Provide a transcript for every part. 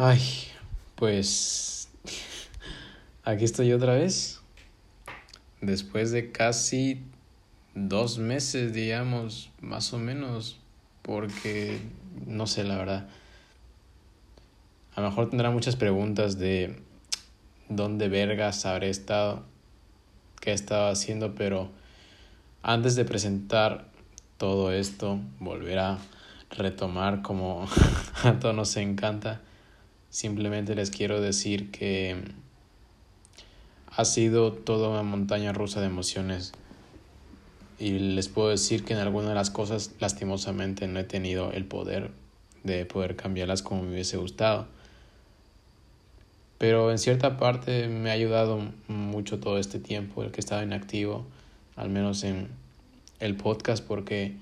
Ay, pues aquí estoy otra vez. Después de casi dos meses, digamos, más o menos, porque no sé la verdad. A lo mejor tendrá muchas preguntas de dónde vergas habré estado, qué estaba haciendo, pero antes de presentar todo esto, volver a retomar como a todos nos encanta Simplemente les quiero decir que ha sido toda una montaña rusa de emociones. Y les puedo decir que en algunas de las cosas lastimosamente no he tenido el poder de poder cambiarlas como me hubiese gustado. Pero en cierta parte me ha ayudado mucho todo este tiempo el que estaba inactivo, al menos en el podcast, porque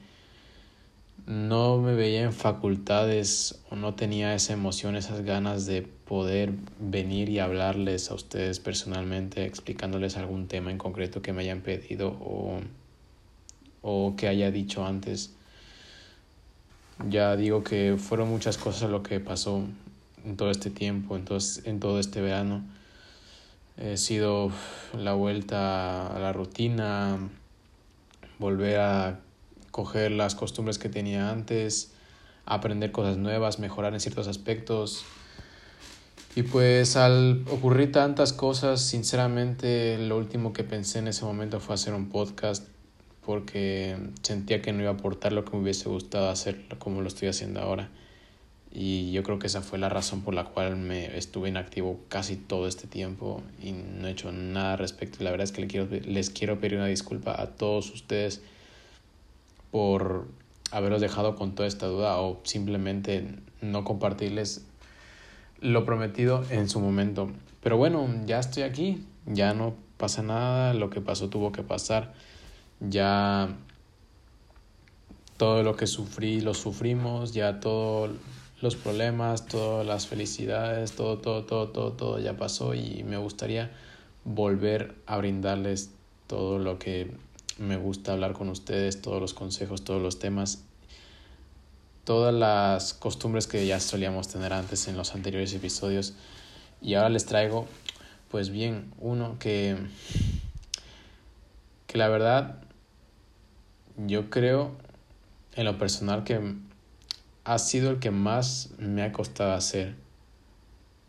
no me veía en facultades o no tenía esa emoción, esas ganas de poder venir y hablarles a ustedes personalmente, explicándoles algún tema en concreto que me hayan pedido o, o que haya dicho antes. Ya digo que fueron muchas cosas lo que pasó en todo este tiempo, entonces, en todo este verano. He sido la vuelta a la rutina, volver a coger las costumbres que tenía antes, aprender cosas nuevas, mejorar en ciertos aspectos. Y pues al ocurrir tantas cosas, sinceramente lo último que pensé en ese momento fue hacer un podcast porque sentía que no iba a aportar lo que me hubiese gustado hacer como lo estoy haciendo ahora. Y yo creo que esa fue la razón por la cual me estuve inactivo casi todo este tiempo y no he hecho nada al respecto. La verdad es que les quiero pedir una disculpa a todos ustedes por haberos dejado con toda esta duda o simplemente no compartirles lo prometido en su momento. Pero bueno, ya estoy aquí, ya no pasa nada, lo que pasó tuvo que pasar, ya todo lo que sufrí lo sufrimos, ya todos los problemas, todas las felicidades, todo, todo, todo, todo, todo ya pasó y me gustaría volver a brindarles todo lo que me gusta hablar con ustedes, todos los consejos, todos los temas, todas las costumbres que ya solíamos tener antes en los anteriores episodios. Y ahora les traigo, pues bien, uno que, que la verdad, yo creo en lo personal que ha sido el que más me ha costado hacer,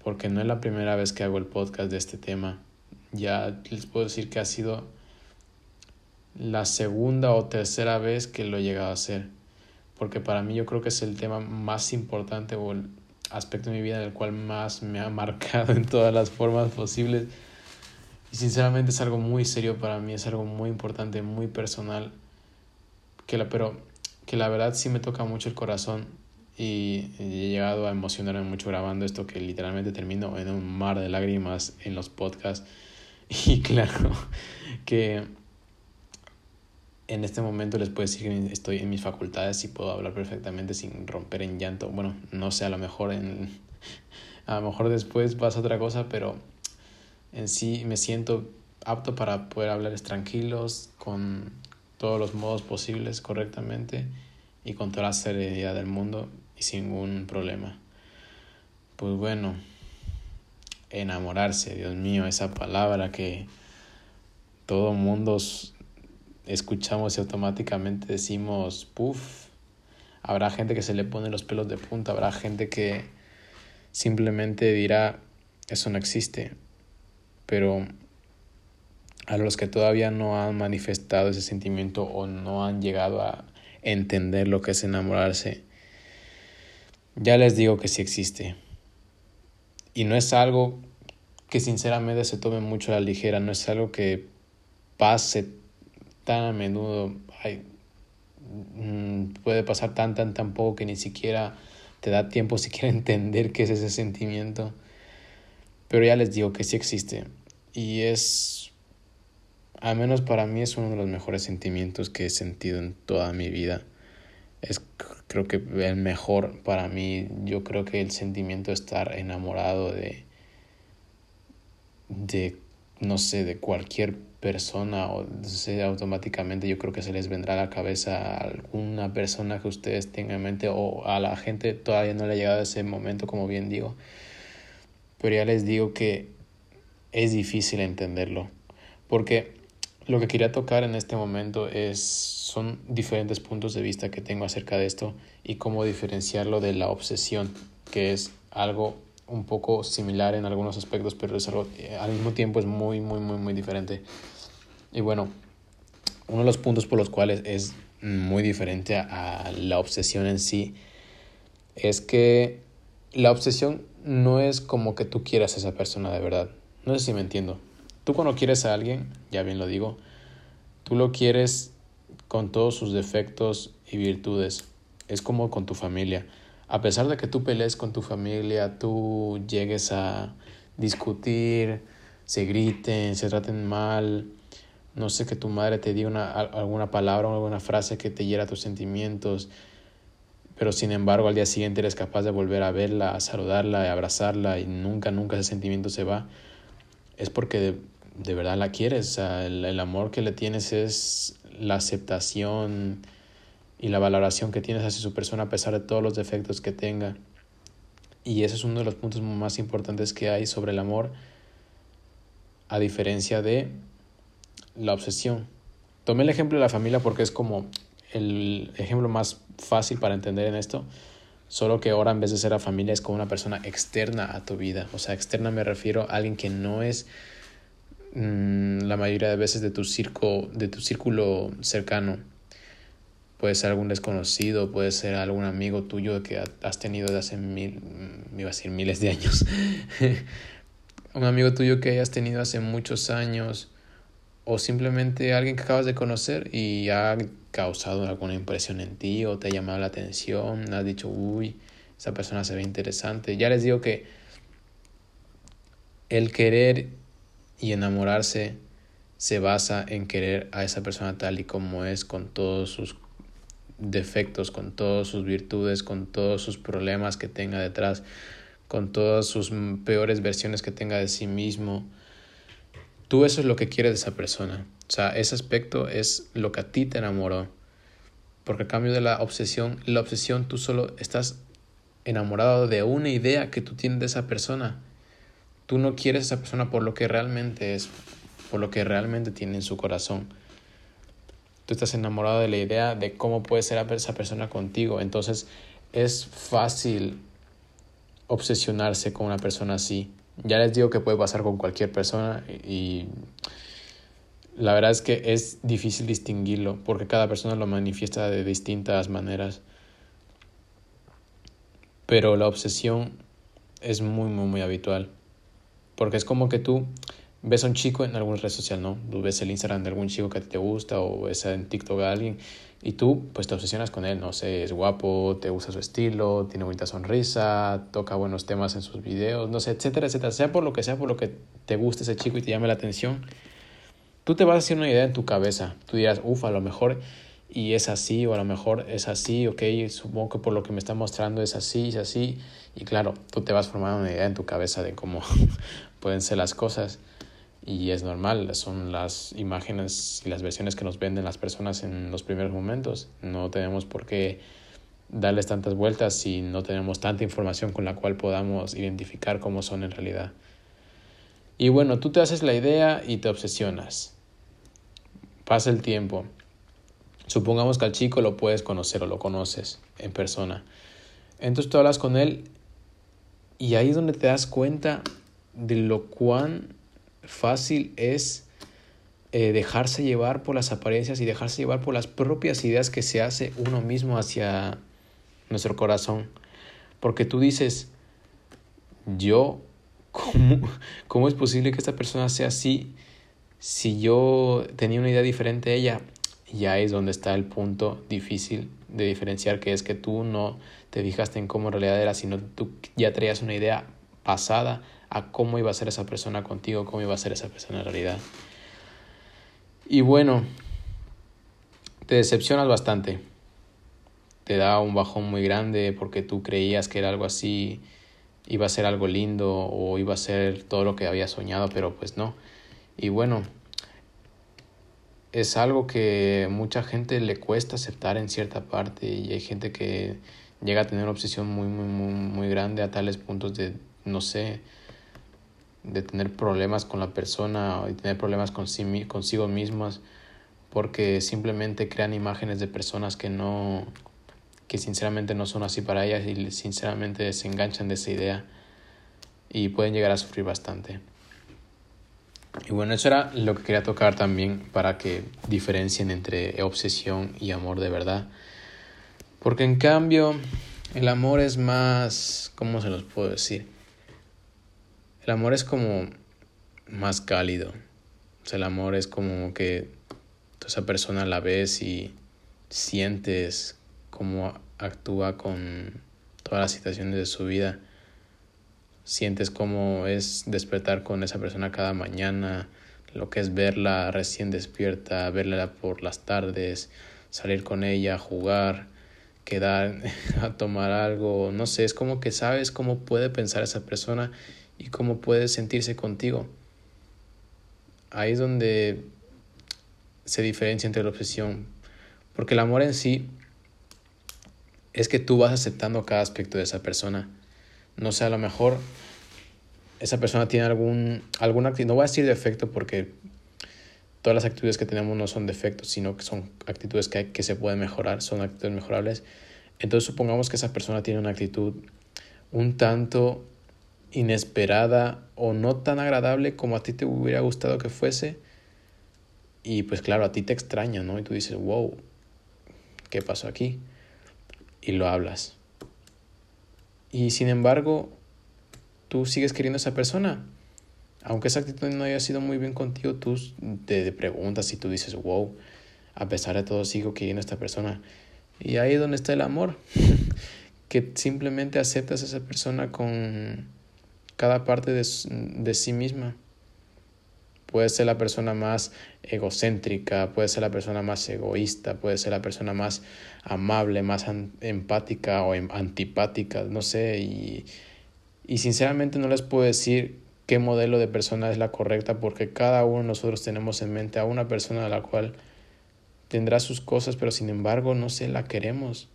porque no es la primera vez que hago el podcast de este tema. Ya les puedo decir que ha sido la segunda o tercera vez que lo he llegado a hacer. Porque para mí yo creo que es el tema más importante o el aspecto de mi vida en el cual más me ha marcado en todas las formas posibles. Y sinceramente es algo muy serio para mí, es algo muy importante, muy personal. Que la, pero que la verdad sí me toca mucho el corazón y he llegado a emocionarme mucho grabando esto que literalmente termino en un mar de lágrimas en los podcasts. Y claro que en este momento les puedo decir que estoy en mis facultades y puedo hablar perfectamente sin romper en llanto. Bueno, no sé, a lo mejor en a lo mejor después pasa otra cosa, pero en sí me siento apto para poder hablarles tranquilos con todos los modos posibles correctamente y con toda la seriedad del mundo y sin ningún problema. Pues bueno, enamorarse, Dios mío, esa palabra que todo mundo escuchamos y automáticamente decimos, puff, habrá gente que se le pone los pelos de punta, habrá gente que simplemente dirá, eso no existe, pero a los que todavía no han manifestado ese sentimiento o no han llegado a entender lo que es enamorarse, ya les digo que sí existe. Y no es algo que sinceramente se tome mucho a la ligera, no es algo que pase tan a menudo, mm, puede pasar tan, tan, tan poco que ni siquiera te da tiempo siquiera entender qué es ese sentimiento. Pero ya les digo que sí existe. Y es, al menos para mí, es uno de los mejores sentimientos que he sentido en toda mi vida. Es creo que el mejor para mí. Yo creo que el sentimiento de estar enamorado de, de no sé, de cualquier persona o automáticamente yo creo que se les vendrá a la cabeza a alguna persona que ustedes tengan en mente o a la gente todavía no le ha llegado ese momento como bien digo. Pero ya les digo que es difícil entenderlo, porque lo que quería tocar en este momento es son diferentes puntos de vista que tengo acerca de esto y cómo diferenciarlo de la obsesión, que es algo un poco similar en algunos aspectos, pero es eh, al mismo tiempo es muy, muy, muy, muy diferente. Y bueno, uno de los puntos por los cuales es muy diferente a, la obsesión en sí es que la obsesión no es como que tú quieras a esa persona de verdad. No sé si me entiendo. Tú cuando quieres a alguien, ya bien lo digo, tú lo quieres con todos sus defectos y virtudes. Es como con tu familia a pesar de que tú pelees con tu familia, tú llegues a discutir, se griten, se traten mal, no sé, que tu madre te diga una, alguna palabra o alguna frase que te hiera tus sentimientos, pero sin embargo al día siguiente eres capaz de volver a verla, a saludarla, a abrazarla y nunca, nunca ese sentimiento se va, es porque de, verdad la quieres, el amor que le tienes es la aceptación, y la valoración que tienes hacia su persona a pesar de todos los defectos que tenga. Y ese es uno de los puntos más importantes que hay sobre el amor, a diferencia de la obsesión. Tomé el ejemplo de la familia porque es como el ejemplo más fácil para entender en esto, solo que ahora en vez de ser la familia es como una persona externa a tu vida. O sea, externa me refiero a alguien que no es mm, la mayoría de veces de tu, circo, de tu círculo cercano puede ser algún desconocido, puede ser algún amigo tuyo que has tenido de hace mil, iba a decir miles de años, un amigo tuyo que hayas tenido hace muchos años, o simplemente alguien que acabas de conocer y ha causado alguna impresión en ti o te ha llamado la atención, has dicho, uy, esa persona se ve interesante. Ya les digo que el querer y enamorarse se basa en querer a esa persona tal y como es, con todos sus defectos, con todas sus virtudes, con todos sus problemas que tenga detrás, con todas sus peores versiones que tenga de sí mismo. Tú eso es lo que quieres de esa persona. O sea, ese aspecto es lo que a ti te enamoró. Porque a cambio de la obsesión, la obsesión tú solo estás enamorado de una idea que tú tienes de esa persona. Tú no quieres a esa persona por lo que realmente es, por lo que realmente tiene en su corazón tú estás enamorado de la idea de cómo puede ser esa persona contigo. Entonces es fácil obsesionarse con una persona así. Ya les digo que puede pasar con cualquier persona y la verdad es que es difícil distinguirlo porque cada persona lo manifiesta de distintas maneras. Pero la obsesión es muy, muy, muy habitual. Porque es como que tú ves a un chico en alguna red social, ¿no? Ves el Instagram de algún chico que te gusta o ves en TikTok a alguien y tú pues te obsesionas con él, no sé, es guapo, te gusta su estilo, tiene bonita sonrisa, toca buenos temas en sus videos, no sé, etcétera, etcétera, sea por lo que sea, por lo que te guste ese chico y te llame la atención, tú te vas a hacer una idea en tu cabeza, tú dirás, uff, a lo mejor y es así o a lo mejor es así, ok, supongo que por lo que me está mostrando es así, es así, y claro, tú te vas formando una idea en tu cabeza de cómo pueden ser las cosas y es normal, son las imágenes y las versiones que nos venden las personas en los primeros momentos. No tenemos por qué darles tantas vueltas si no tenemos tanta información con la cual podamos identificar cómo son en realidad. Y bueno, tú te haces la idea y te obsesionas. Pasa el tiempo. Supongamos que al chico lo puedes conocer o lo conoces en persona. Entonces tú hablas con él y ahí es donde te das cuenta de lo cuán fácil es eh, dejarse llevar por las apariencias y dejarse llevar por las propias ideas que se hace uno mismo hacia nuestro corazón. Porque tú dices, yo, ¿cómo, cómo es posible que esta persona sea así si yo tenía una idea diferente a ella? Y ahí es donde está el punto difícil de diferenciar, que es que tú no te fijaste en cómo en realidad era, sino tú ya traías una idea pasada a cómo iba a ser esa persona contigo, cómo iba a ser esa persona en realidad. Y bueno, te decepcionas bastante. Te da un bajón muy grande porque tú creías que era algo así, iba a ser algo lindo o iba a ser todo lo que había soñado, pero pues no. Y bueno, es algo que mucha gente le cuesta aceptar en cierta parte y hay gente que llega a tener una obsesión muy, muy, muy, muy grande a tales puntos de, no sé, de tener problemas con la persona y tener problemas con consigo mismos porque simplemente crean imágenes de personas que no que sinceramente no son así para ellas y sinceramente se enganchan de esa idea y pueden llegar a sufrir bastante. Y bueno, eso era lo que quería tocar también para que diferencien entre obsesión y amor de verdad. Porque en cambio, el amor es más, ¿cómo se los puedo decir? El amor es como más cálido. O sea, el amor es como que esa persona la ves y sientes cómo actúa con todas las situaciones de su vida. Sientes cómo es despertar con esa persona cada mañana, lo que es verla recién despierta, verla por las tardes, salir con ella, jugar, quedar a tomar algo, no sé, es como que sabes cómo puede pensar esa persona y cómo puede sentirse contigo. Ahí es donde se diferencia entre la obsesión, porque el amor en sí es que tú vas aceptando cada aspecto de esa persona. No sé, a lo mejor esa persona tiene algún, alguna actitud, no voy a decir defecto porque todas las actitudes que tenemos no son defectos, sino que son actitudes que, que se pueden mejorar, son actitudes mejorables. Entonces supongamos que esa persona tiene una actitud un tanto inesperada o no tan agradable como a ti te hubiera gustado que fuese. Y pues claro, a ti te extraña, ¿no? Y tú dices, wow, ¿qué pasó aquí? Y lo hablas. Y sin embargo, tú sigues queriendo a esa persona aunque esa actitud no haya sido muy bien contigo, tú te preguntas y tú dices, wow, a pesar de todo sigo queriendo a esta persona. Y ahí es donde está el amor, que simplemente aceptas a esa persona con cada parte de, de sí misma. Puede ser la persona más egocéntrica, puede ser la persona más egoísta, puede ser la persona más amable, más empática o em, antipática, no sé. Y, y sinceramente no les puedo decir qué modelo de persona es la correcta, porque cada uno de nosotros tenemos en mente a una persona a la cual tendrá sus cosas, pero sin embargo no sé, la queremos.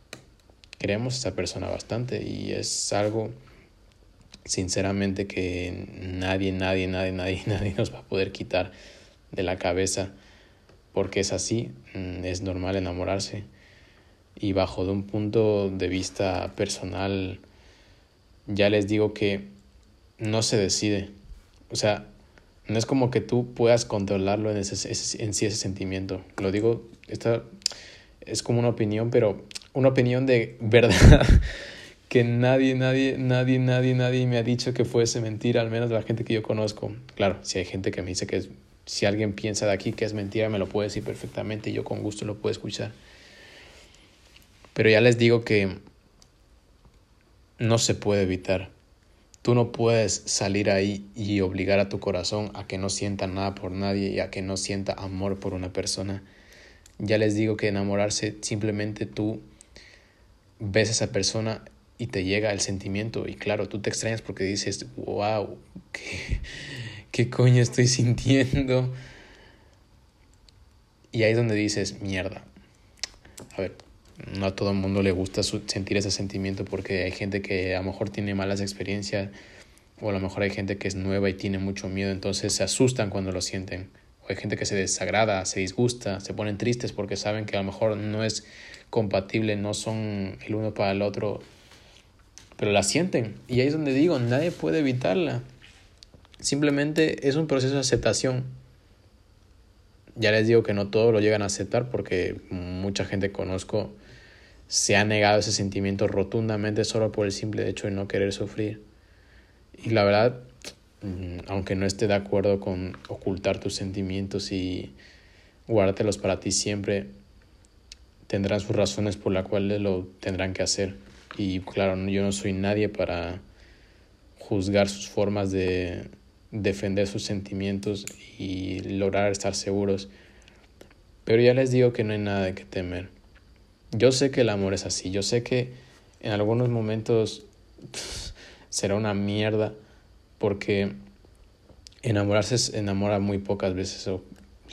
Queremos a esa persona bastante y es algo sinceramente que nadie, nadie, nadie, nadie, nadie nos va a poder quitar de la cabeza porque es así, mm, es normal enamorarse. Y bajo de un punto de vista personal ya les digo que no se decide, o sea, no es como que tú puedas controlarlo en, ese, en sí ese sentimiento. Lo digo, esta es como una opinión, pero una opinión de verdad que nadie, nadie, nadie, nadie, nadie me ha dicho que fuese mentira, al menos la gente que yo conozco. Claro, si hay gente que me dice que si alguien piensa de aquí que es mentira, me lo puede decir perfectamente y yo con gusto lo puedo escuchar. Pero ya les digo que no se puede evitar. Tú no puedes salir ahí y obligar a tu corazón a que no sienta nada por nadie y a que no sienta amor por una persona. Ya les digo que enamorarse simplemente tú ves a esa persona y te llega el sentimiento y claro, tú te extrañas porque dices, wow, ¿qué, qué coño estoy sintiendo? Y ahí es donde dices, mierda. A ver, no a todo el mundo le gusta sentir ese sentimiento porque hay gente que a lo mejor tiene malas experiencias o a lo mejor hay gente que es nueva y tiene mucho miedo, entonces se asustan cuando lo sienten. O hay gente que se desagrada, se disgusta, se ponen tristes porque saben que a lo mejor no es compatible, no son el uno para el otro, pero la sienten. Y ahí es donde digo, nadie puede evitarla. Simplemente es un proceso de aceptación. Ya les digo que no todos lo llegan a aceptar porque mucha gente conozco se ha negado ese sentimiento rotundamente solo por el simple hecho de no querer sufrir. Y la verdad, mm, aunque no esté de acuerdo con ocultar tus sentimientos y guardártelos para ti siempre, tendrán sus razones por las cuales lo tendrán que hacer. Y claro, yo no soy nadie para juzgar sus formas de defender sus sentimientos y lograr estar seguros. Pero ya les digo que no hay nada de que temer. Yo sé que el amor es así, yo sé que en algunos momentos será una mierda porque enamorarse se enamora muy pocas veces o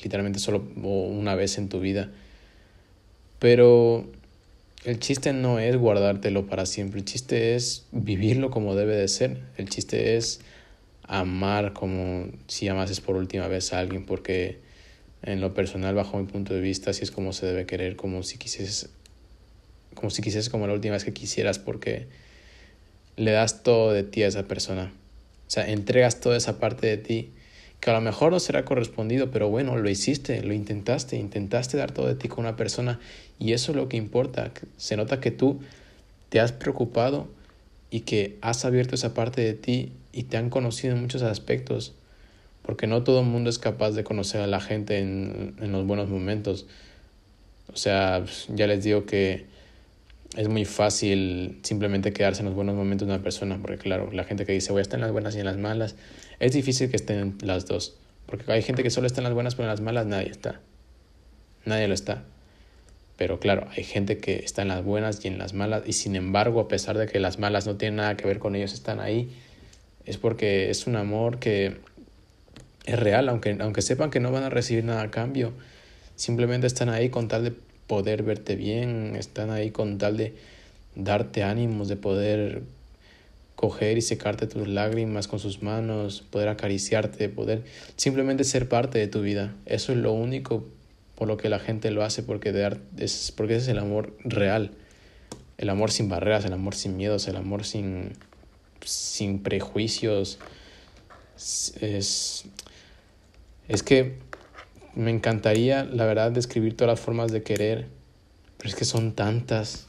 literalmente solo una vez en tu vida. Pero el chiste no es guardártelo para siempre, el chiste es vivirlo como debe de ser, el chiste es amar como si amases por última vez a alguien, porque en lo personal, bajo mi punto de vista, así es como se debe querer, como si quisieses, como si quisieses como la última vez que quisieras, porque le das todo de ti a esa persona. O sea, entregas toda esa parte de ti que a lo mejor no será correspondido, pero bueno, lo hiciste, lo intentaste, intentaste dar todo de ti con una persona y eso es lo que importa. Se nota que tú te has preocupado y que has abierto esa parte de ti y te han conocido en muchos aspectos, porque no todo el mundo es capaz de conocer a la gente en, en los buenos momentos. O sea, ya les digo que es muy fácil simplemente quedarse en los buenos momentos de una persona, porque claro, la gente que dice voy a estar en las buenas y en las malas, es difícil que estén las dos, porque hay gente que solo está en las buenas, pero en las malas nadie está. Nadie lo está. Pero claro, hay gente que está en las buenas y en las malas, y sin embargo, a pesar de que las malas no tienen nada que ver con ellos, están ahí, es porque es un amor que es real, aunque, aunque sepan que no van a recibir nada a cambio, simplemente están ahí con tal de poder verte bien, están ahí con tal de darte ánimos, de poder coger y secarte tus lágrimas con sus manos, poder acariciarte, poder simplemente ser parte de tu vida. Eso es lo único por lo que la gente lo hace, porque, es, porque ese es el amor real. El amor sin barreras, el amor sin miedos, el amor sin, sin prejuicios. Es, es que me encantaría, la verdad, describir todas las formas de querer, pero es que son tantas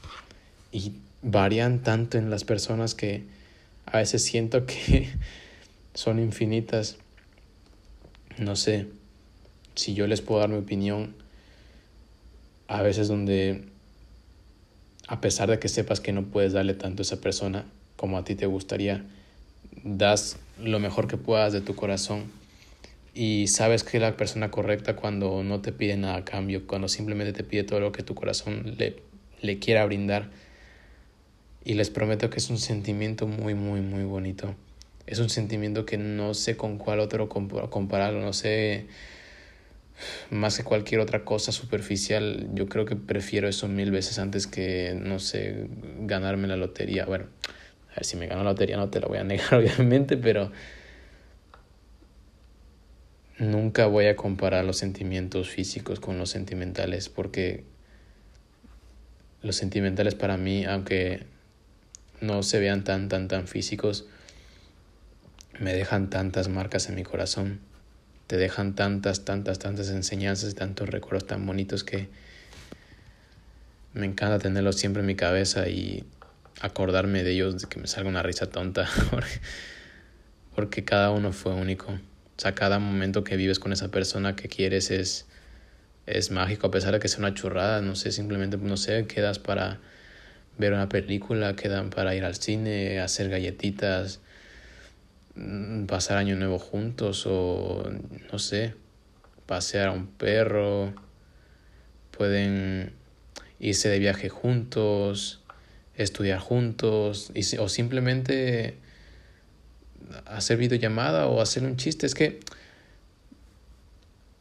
y varían tanto en las personas que a veces siento que son infinitas. No sé si yo les puedo dar mi opinión. A veces donde, a pesar de que sepas que no puedes darle tanto a esa persona como a ti te gustaría, das lo mejor que puedas de tu corazón y sabes que es la persona correcta cuando no te pide nada a cambio, cuando simplemente te pide todo lo que tu corazón le, le quiera brindar. Y les prometo que es un sentimiento muy, muy, muy bonito. Es un sentimiento que no sé con cuál otro compararlo, no sé, más que cualquier otra cosa superficial, yo creo que prefiero eso mil veces antes que, no sé, ganarme la lotería. Bueno, a ver si me gano la lotería no te la voy a negar, obviamente, pero nunca voy a comparar los sentimientos físicos con los sentimentales porque los sentimentales para mí, aunque no se vean tan, tan, tan físicos, me dejan tantas marcas en mi corazón, te dejan tantas, tantas, tantas enseñanzas y tantos recuerdos tan bonitos que me encanta tenerlos siempre en mi cabeza y acordarme de ellos, de que me salga una risa tonta, porque cada uno fue único. O sea, cada momento que vives con esa persona que quieres es, es mágico, a pesar de que sea una churrada, no sé, simplemente, no sé, quedas para ver una película, quedan para ir al cine, hacer galletitas, mm, pasar año nuevo juntos o, no sé, pasear a un perro, pueden irse de viaje juntos, estudiar juntos y, o simplemente hacer videollamada o hacer un chiste. Es que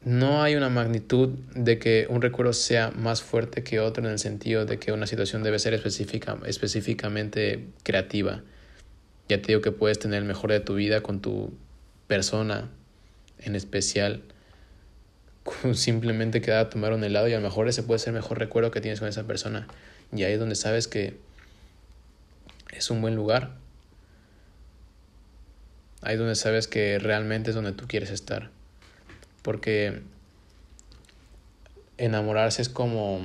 no hay una magnitud de que un recuerdo sea más fuerte que otro en el sentido de que una situación debe ser específica, específicamente creativa. Ya te digo que puedes tener el mejor de tu vida con tu persona en especial. Simplemente quedar a tomar un helado y a lo mejor ese puede ser el mejor recuerdo que tienes con esa persona. Y ahí es donde sabes que es un buen lugar Ahí donde sabes que realmente es donde tú quieres estar. Porque enamorarse es como...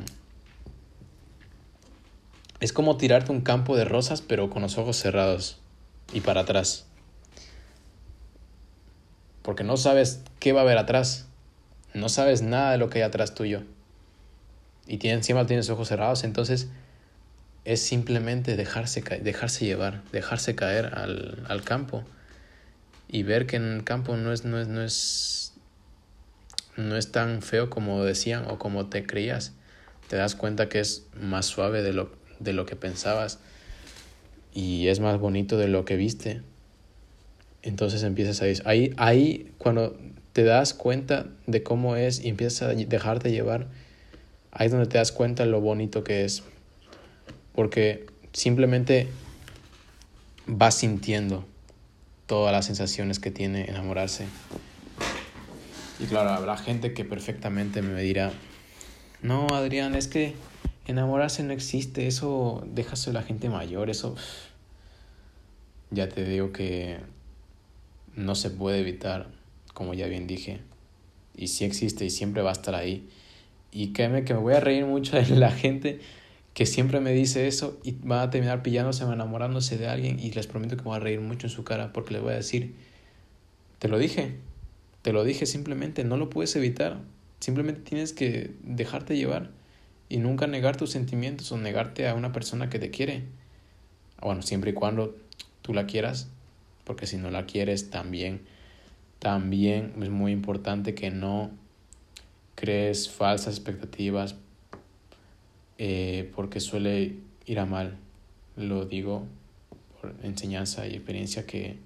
Es como tirarte un campo de rosas pero con los ojos cerrados y para atrás. Porque no sabes qué va a haber atrás. No sabes nada de lo que hay atrás tuyo. Y tienes, encima tienes ojos cerrados, entonces es simplemente dejarse, dejarse llevar, dejarse caer al, al campo y ver que en el campo no es, no es, no es, no es tan feo como decían o como te creías. Te das cuenta que es más suave de lo, de lo que pensabas y es más bonito de lo que viste. Entonces empiezas a decir, ahí, ahí cuando te das cuenta de cómo es y empiezas a dejarte llevar, ahí es donde te das cuenta lo bonito que es. Porque simplemente vas sintiendo todas las sensaciones que tiene enamorarse. Y claro, habrá gente que perfectamente me dirá, no, Adrián, es que enamorarse no existe, eso déjase a la gente mayor, eso... Ya te digo que no se puede evitar, como ya bien dije, y sí existe y siempre va a estar ahí. Y créeme que me voy a reír mucho de la gente que siempre me dice eso y va a terminar pillándose o enamorándose de alguien y les prometo que me voy a reír mucho en su cara porque les voy a decir, te lo dije, te lo dije simplemente, no lo puedes evitar, simplemente tienes que dejarte llevar y nunca negar tus sentimientos o negarte a una persona que te quiere. Bueno, siempre y cuando tú la quieras, porque si no la quieres también, también es muy importante que no crees falsas expectativas eh, porque suele ir a mal. Lo digo por enseñanza y experiencia que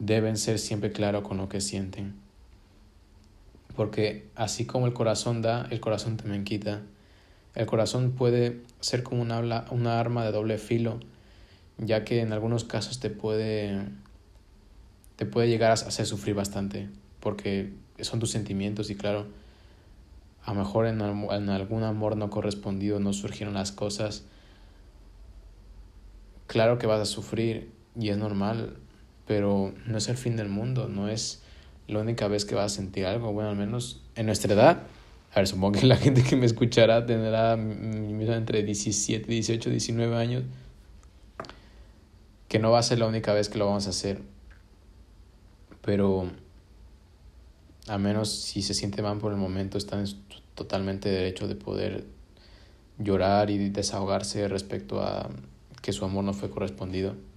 deben ser siempre claros con lo que sienten. Porque así como el corazón da, el corazón también quita. El corazón puede ser como una, una arma de doble filo, ya que en algunos casos te puede, te puede llegar a hacer sufrir bastante, porque son tus sentimientos y claro, a lo mejor en, algún amor no correspondido no surgieron las cosas. Claro que vas a sufrir y es normal, pero no es el fin del mundo, no es la única vez que vas a sentir algo. Bueno, al menos en nuestra edad. A ver, supongo que la gente que me escuchará tendrá entre 17, 18, 19 años. Que no va a ser la única vez que lo vamos a hacer. Pero a menos si se siente mal por el momento, están en totalmente derecho de poder llorar y desahogarse respecto a que su amor no fue correspondido.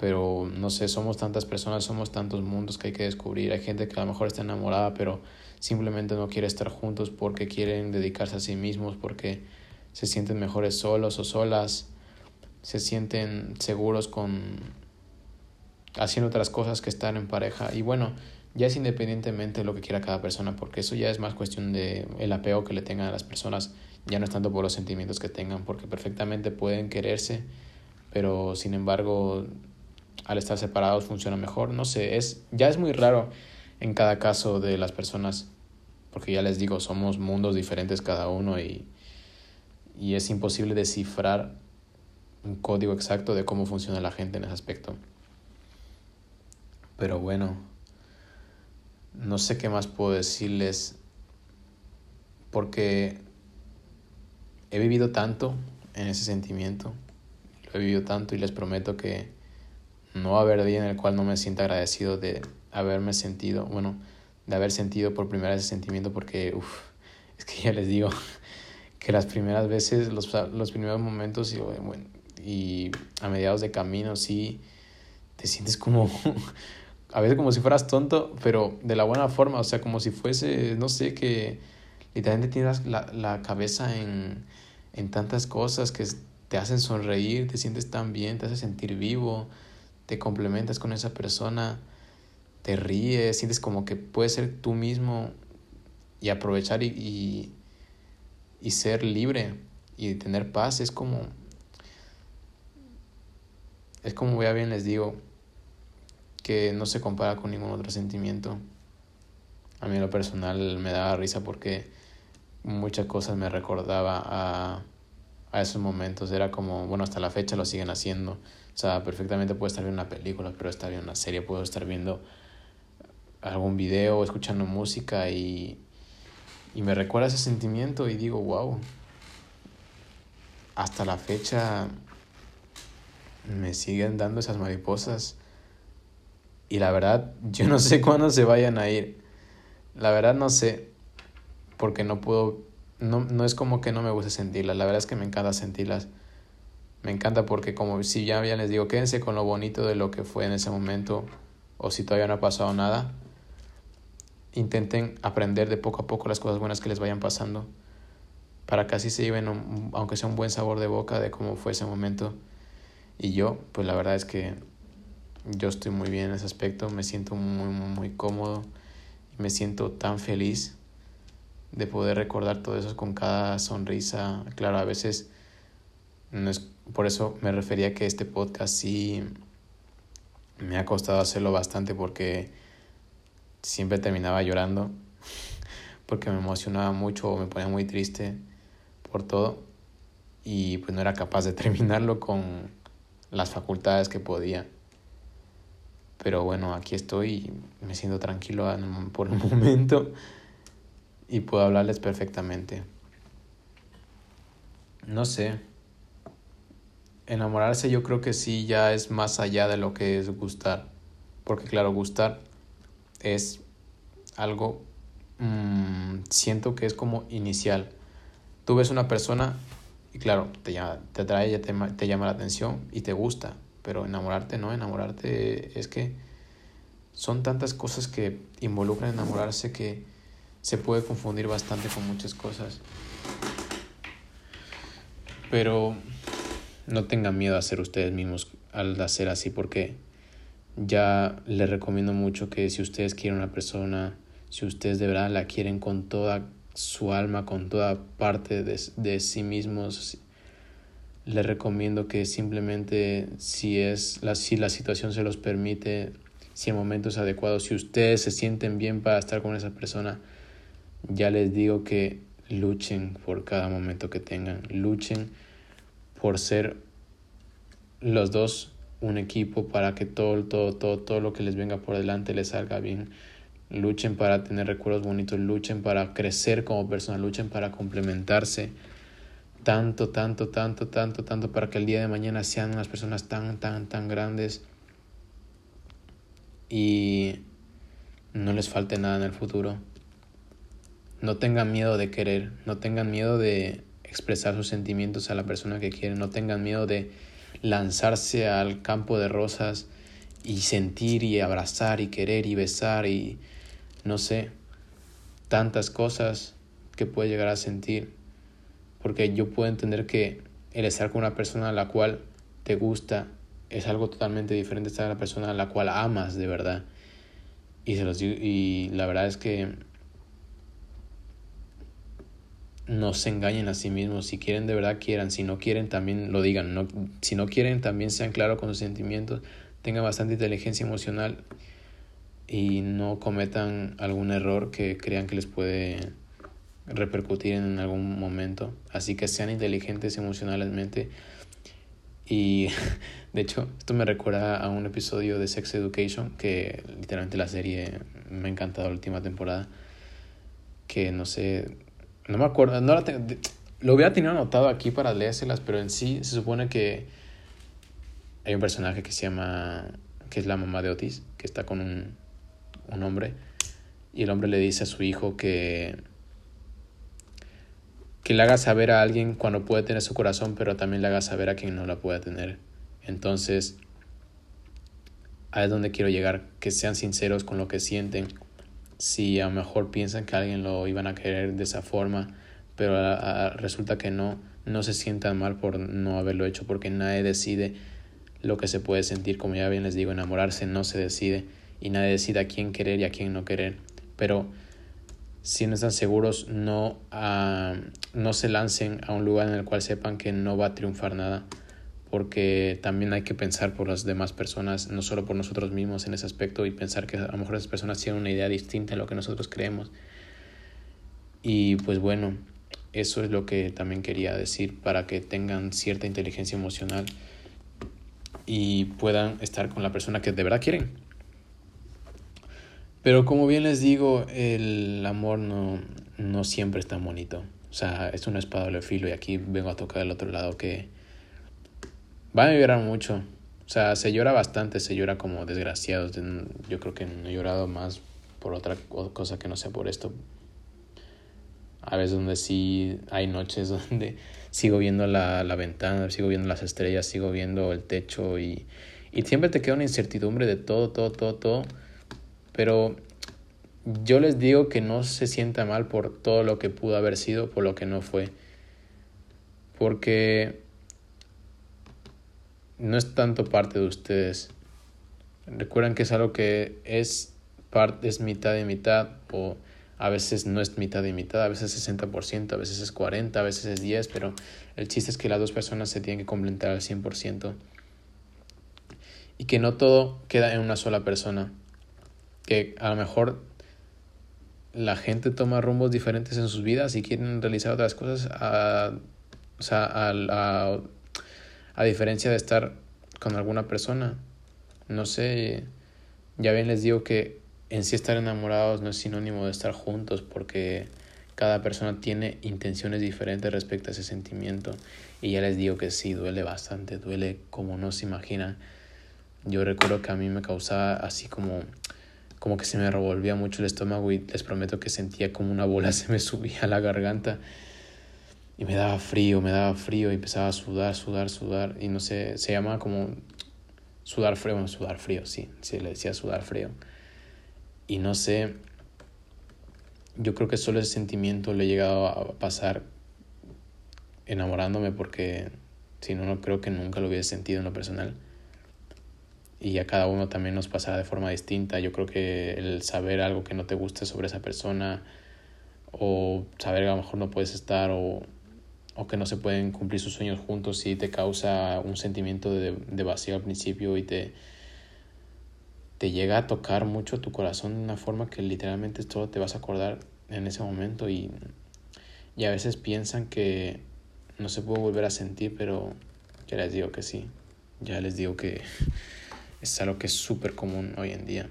Pero no sé, somos tantas personas, somos tantos mundos que hay que descubrir. Hay gente que a lo mejor está enamorada, pero simplemente no quiere estar juntos porque quieren dedicarse a sí mismos, porque se sienten mejores solos o solas, se sienten seguros con haciendo otras cosas que estar en pareja. Y bueno, ya es independientemente de lo que quiera cada persona, porque eso ya es más cuestión de el apego que le tengan a las personas, ya no es tanto por los sentimientos que tengan, porque perfectamente pueden quererse, pero sin embargo al estar separados funciona mejor, no sé, es ya es muy raro en cada caso de las personas, porque ya les digo, somos mundos diferentes cada uno y, y es imposible descifrar un código exacto de cómo funciona la gente en ese aspecto. Pero bueno, no sé qué más puedo decirles porque he vivido tanto en ese sentimiento, lo he vivido tanto y les prometo que no haber día en el cual no me sienta agradecido de haberme sentido, bueno, de haber sentido por primera vez ese sentimiento porque, uff, es que ya les digo que las primeras veces, los, los primeros momentos y, bueno, y a mediados de camino sí te sientes como a veces como si fueras tonto, pero de la buena forma, o sea, como si fuese, no sé, que literalmente tienes la, la cabeza en, en tantas cosas que te hacen sonreír, te sientes tan bien, te hace sentir vivo, te complementas con esa persona, te ríes, sientes como que puedes ser tú mismo y aprovechar y, y, ser libre y tener paz, es como, es como ya bien les digo, que no se compara con ningún otro sentimiento. A mí en lo personal me daba risa porque muchas cosas me recordaba a, a esos momentos. Era como, bueno, hasta la fecha lo siguen haciendo. O sea, perfectamente puedo estar viendo una película, pero estar viendo una serie, puedo estar viendo algún video escuchando música y, y me recuerda ese sentimiento y digo, wow, hasta la fecha me siguen dando esas mariposas y la verdad, yo no sé cuándo se vayan a ir. La verdad no sé, porque no puedo, no, no es como que no me guste sentirlas, la verdad es que me encanta sentirlas. Me encanta porque como si ya, ya les digo, quédense con lo bonito de lo que fue en ese momento, o si todavía no ha pasado nada, intenten aprender de poco a poco las cosas buenas que les vayan pasando, para que así se lleven, aunque sea un buen sabor de boca de cómo fue ese momento. Y yo, pues la verdad es que yo estoy muy bien en ese aspecto, me siento muy, muy, cómodo y me siento tan feliz de poder recordar todo eso con cada sonrisa. Claro, a veces no es por eso me refería que este podcast sí me ha costado hacerlo bastante porque siempre terminaba llorando porque me emocionaba mucho o me ponía muy triste por todo y pues no era capaz de terminarlo con las facultades que podía. Pero bueno, aquí estoy me siento tranquilo por el momento y puedo hablarles perfectamente. No sé. Enamorarse yo creo que sí ya es más allá de lo que es gustar. Porque claro, gustar es algo, mmm, siento que es como inicial. Tú ves una persona y claro, te, llama, te atrae, te, te llama la atención y te gusta. Pero enamorarte no, enamorarte es que son tantas cosas que involucran enamorarse que se puede confundir bastante con muchas cosas. Pero no tengan miedo a ser ustedes mismos al hacer así porque ya les recomiendo mucho que si ustedes quieren una persona, si ustedes de verdad la quieren con toda su alma, con toda parte de, de sí mismos, les recomiendo que simplemente si es la, si la situación se los permite, si el momento es adecuado, si ustedes se sienten bien para estar con esa persona, ya les digo que luchen por cada momento que tengan, luchen por ser los dos un equipo para que todo, todo, todo, todo lo que les venga por delante les salga bien. Luchen para tener recuerdos bonitos, luchen para crecer como personas, luchen para complementarse tanto, tanto, tanto, tanto, tanto para que el día de mañana sean unas personas tan, tan, tan grandes y no les falte nada en el futuro. No tengan miedo de querer, no tengan miedo de expresar sus sentimientos a la persona que quieren, no tengan miedo de lanzarse al campo de rosas y sentir y abrazar y querer y besar y no sé, tantas cosas que puede llegar a sentir. Porque yo puedo entender que el estar con una persona a la cual te gusta es algo totalmente diferente a estar con una persona a la cual amas de verdad. Y, se los y la verdad es que no se engañen a sí mismos. Si quieren de verdad, quieran. Si no quieren, también lo digan. No, si no quieren, también sean claros con sus sentimientos. Tengan bastante inteligencia emocional y no cometan algún error que crean que les puede repercutir en algún momento. Así que sean inteligentes emocionalmente. Y de hecho, esto me recuerda a un episodio de Sex Education, que literalmente la serie me ha encantado la última temporada. Que no sé, no me acuerdo, no la lo hubiera tenido anotado aquí para leérselas, pero en sí se supone que hay un personaje que se llama, que es la mamá de Otis, que está con un, un hombre, y el hombre le dice a su hijo que, que le haga saber a alguien cuando puede tener su corazón, pero también le haga saber a quien no la pueda tener. Entonces, ahí es donde quiero llegar, que sean sinceros con lo que sienten si a lo mejor piensan que alguien lo iban a querer de esa forma, pero resulta que no, no se sientan mal por no haberlo hecho, porque nadie decide lo que se puede sentir, como ya bien les digo, enamorarse no se decide y nadie decide a quién querer y a quién no querer, pero si no están seguros, no, uh, no se lancen a un lugar en el cual sepan que no va a triunfar nada porque también hay que pensar por las demás personas, no solo por nosotros mismos en ese aspecto y pensar que a lo mejor esas personas tienen una idea distinta de lo que nosotros creemos. Y pues bueno, eso es lo que también quería decir para que tengan cierta inteligencia emocional y puedan estar con la persona que de verdad quieren. Pero como bien les digo, el amor no, no siempre es tan bonito. O sea, es una espada de filo y aquí vengo a tocar el otro lado que Va a llorar mucho. O sea, se llora bastante, se llora como desgraciado. Yo creo que no he llorado más por otra cosa que no sea por esto. A veces donde sí hay noches donde sigo viendo la, la ventana, sigo viendo las estrellas, sigo viendo el techo y, y siempre te queda una incertidumbre de todo, todo, todo, todo. Pero yo les digo que no se sienta mal por todo lo que pudo haber sido, por lo que no fue. Porque no es tanto parte de ustedes. Recuerden que es algo que es, parte, es mitad y mitad o a veces no es mitad y mitad, a veces es 60%, a veces es 40%, a veces es 10%, pero el chiste es que las dos personas se tienen que complementar al 100%. y que no todo queda en una sola persona. Que a lo mejor la gente toma rumbos diferentes en sus vidas y quieren realizar otras cosas a, o sea, a, a diferencia de estar con alguna persona. No sé, ya bien les digo que en sí estar enamorados no es sinónimo de estar juntos porque cada persona tiene intenciones diferentes respecto a ese sentimiento y ya les digo que sí, duele bastante, duele como no se imaginan. Yo recuerdo que a mí me causaba así como como que se me revolvía mucho el estómago y les prometo que sentía como una bola se me subía a la garganta y me daba frío, me daba frío y empezaba a sudar, sudar, sudar y no sé, se llama como sudar frío, sudar frío, sí, sí, le decía sudar frío. Y no sé, yo creo que solo ese sentimiento le he llegado a pasar enamorándome porque si no, no creo que nunca lo hubiese sentido en lo personal. Y a cada uno también nos pasará de forma distinta. Yo creo que el saber algo que no te guste sobre esa persona o saber que a lo mejor no puedes estar o, o que no se pueden cumplir sus sueños juntos sí te causa un sentimiento de, de vacío al principio y te, te llega a tocar mucho tu corazón de una forma que literalmente todo te vas a acordar en ese momento y, y a veces piensan que no se puede volver a sentir, pero ya les digo que sí, ya les digo que es algo que es súper común hoy en día.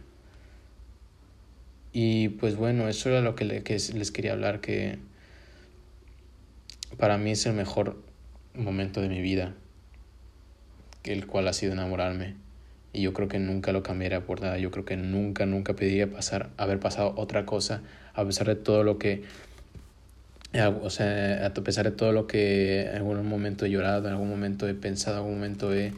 Y pues bueno, eso era lo que, les quería hablar, que para mí es el mejor momento de mi vida, el cual ha sido enamorarme y yo creo que nunca lo cambiaría por nada. Yo creo que nunca, nunca pediría pasar, haber pasado otra cosa, a pesar de todo lo que, o sea, a pesar de todo lo que en algún momento he llorado, en algún momento he pensado, en algún momento he,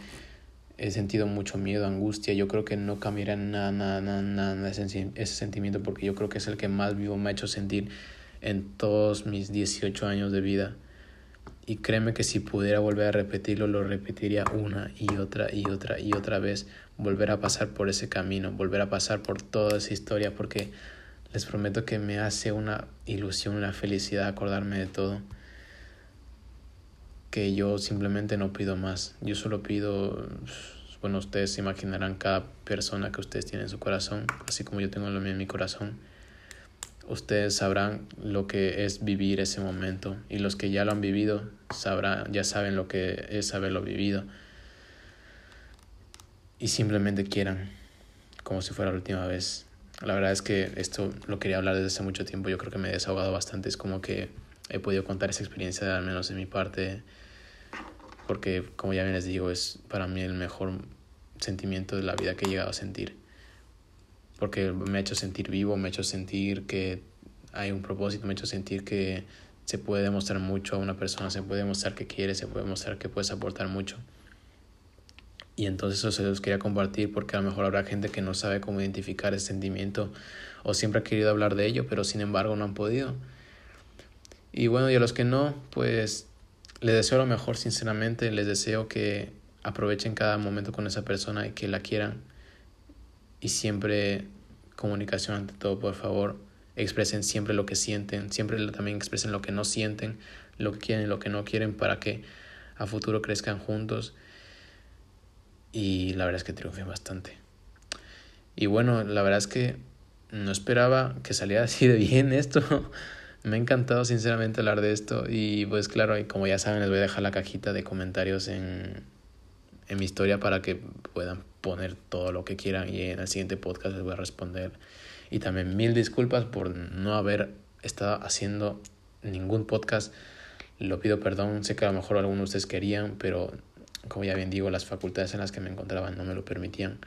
he sentido mucho miedo, angustia. Yo creo que no cambiaría nada, nada, nada, nada ese, ese sentimiento porque yo creo que es el que más vivo me ha hecho sentir en todos mis 18 años de vida. Y créeme que si pudiera volver a repetirlo, lo repetiría una y otra y otra y otra vez. Volver a pasar por ese camino, volver a pasar por toda esa historia, porque les prometo que me hace una ilusión, una felicidad acordarme de todo. Que yo simplemente no pido más. Yo solo pido, bueno, ustedes se imaginarán cada persona que ustedes tienen en su corazón, así como yo tengo lo mío en mi corazón ustedes sabrán lo que es vivir ese momento y los que ya lo han vivido sabrán, ya saben lo que es haberlo vivido. Y simplemente quieran como si fuera la última vez. La verdad es que esto lo quería hablar desde hace mucho tiempo, yo creo que me he desahogado bastante, es como que he podido contar esa experiencia al menos de mi parte porque como ya bien les digo es para mí el mejor sentimiento de la vida que he llegado a sentir porque me ha hecho sentir vivo, me ha hecho sentir que hay un propósito, me ha hecho sentir que se puede demostrar mucho a una persona, se puede demostrar que quiere, se puede demostrar que puedes aportar mucho. Y entonces eso se los quería compartir porque a lo mejor habrá gente que no sabe cómo identificar ese sentimiento o siempre ha querido hablar de ello, pero sin embargo no han podido. Y bueno, y a los que no, pues les deseo lo mejor sinceramente, les deseo que aprovechen cada momento con esa persona y que la quieran y siempre comunicación ante todo, por favor. Expresen siempre lo que sienten, siempre también expresen lo que no sienten, lo que quieren lo que no quieren para que a futuro crezcan juntos y la verdad es que triunfen bastante. Y bueno, la verdad es que no esperaba que saliera así de bien esto. Me ha encantado sinceramente hablar de esto y pues claro, y como ya saben les voy a dejar la cajita de comentarios en, en mi historia para que puedan poner todo lo que quieran y en el siguiente podcast les voy a responder. Y también mil disculpas por no haber estado haciendo ningún podcast. Lo pido perdón, sé que a lo mejor algunos de ustedes querían, pero como ya bien digo, las facultades en las que me encontraba no me lo permitían.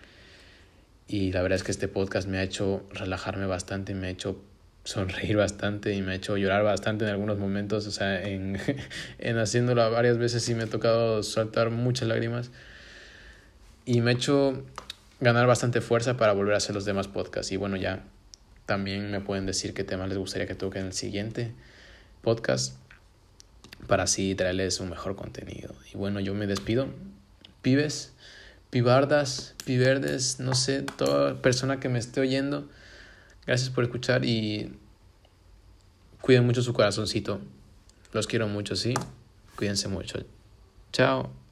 Y la verdad es que este podcast me ha hecho relajarme bastante, me ha hecho sonreír bastante y me ha hecho llorar bastante en algunos momentos. O sea, en, en haciéndolo varias veces sí me ha tocado soltar muchas lágrimas y me ha hecho ganar bastante fuerza para volver a hacer los demás podcasts. Y bueno, ya también me pueden decir qué temas les gustaría que toque en el siguiente podcast para así traerles un mejor contenido. Y bueno, yo me despido. Pibes, pibardas, piverdes, no sé, toda persona que me esté oyendo, gracias por escuchar y cuiden mucho su corazoncito. Los quiero mucho, sí. Cuídense mucho. Chao.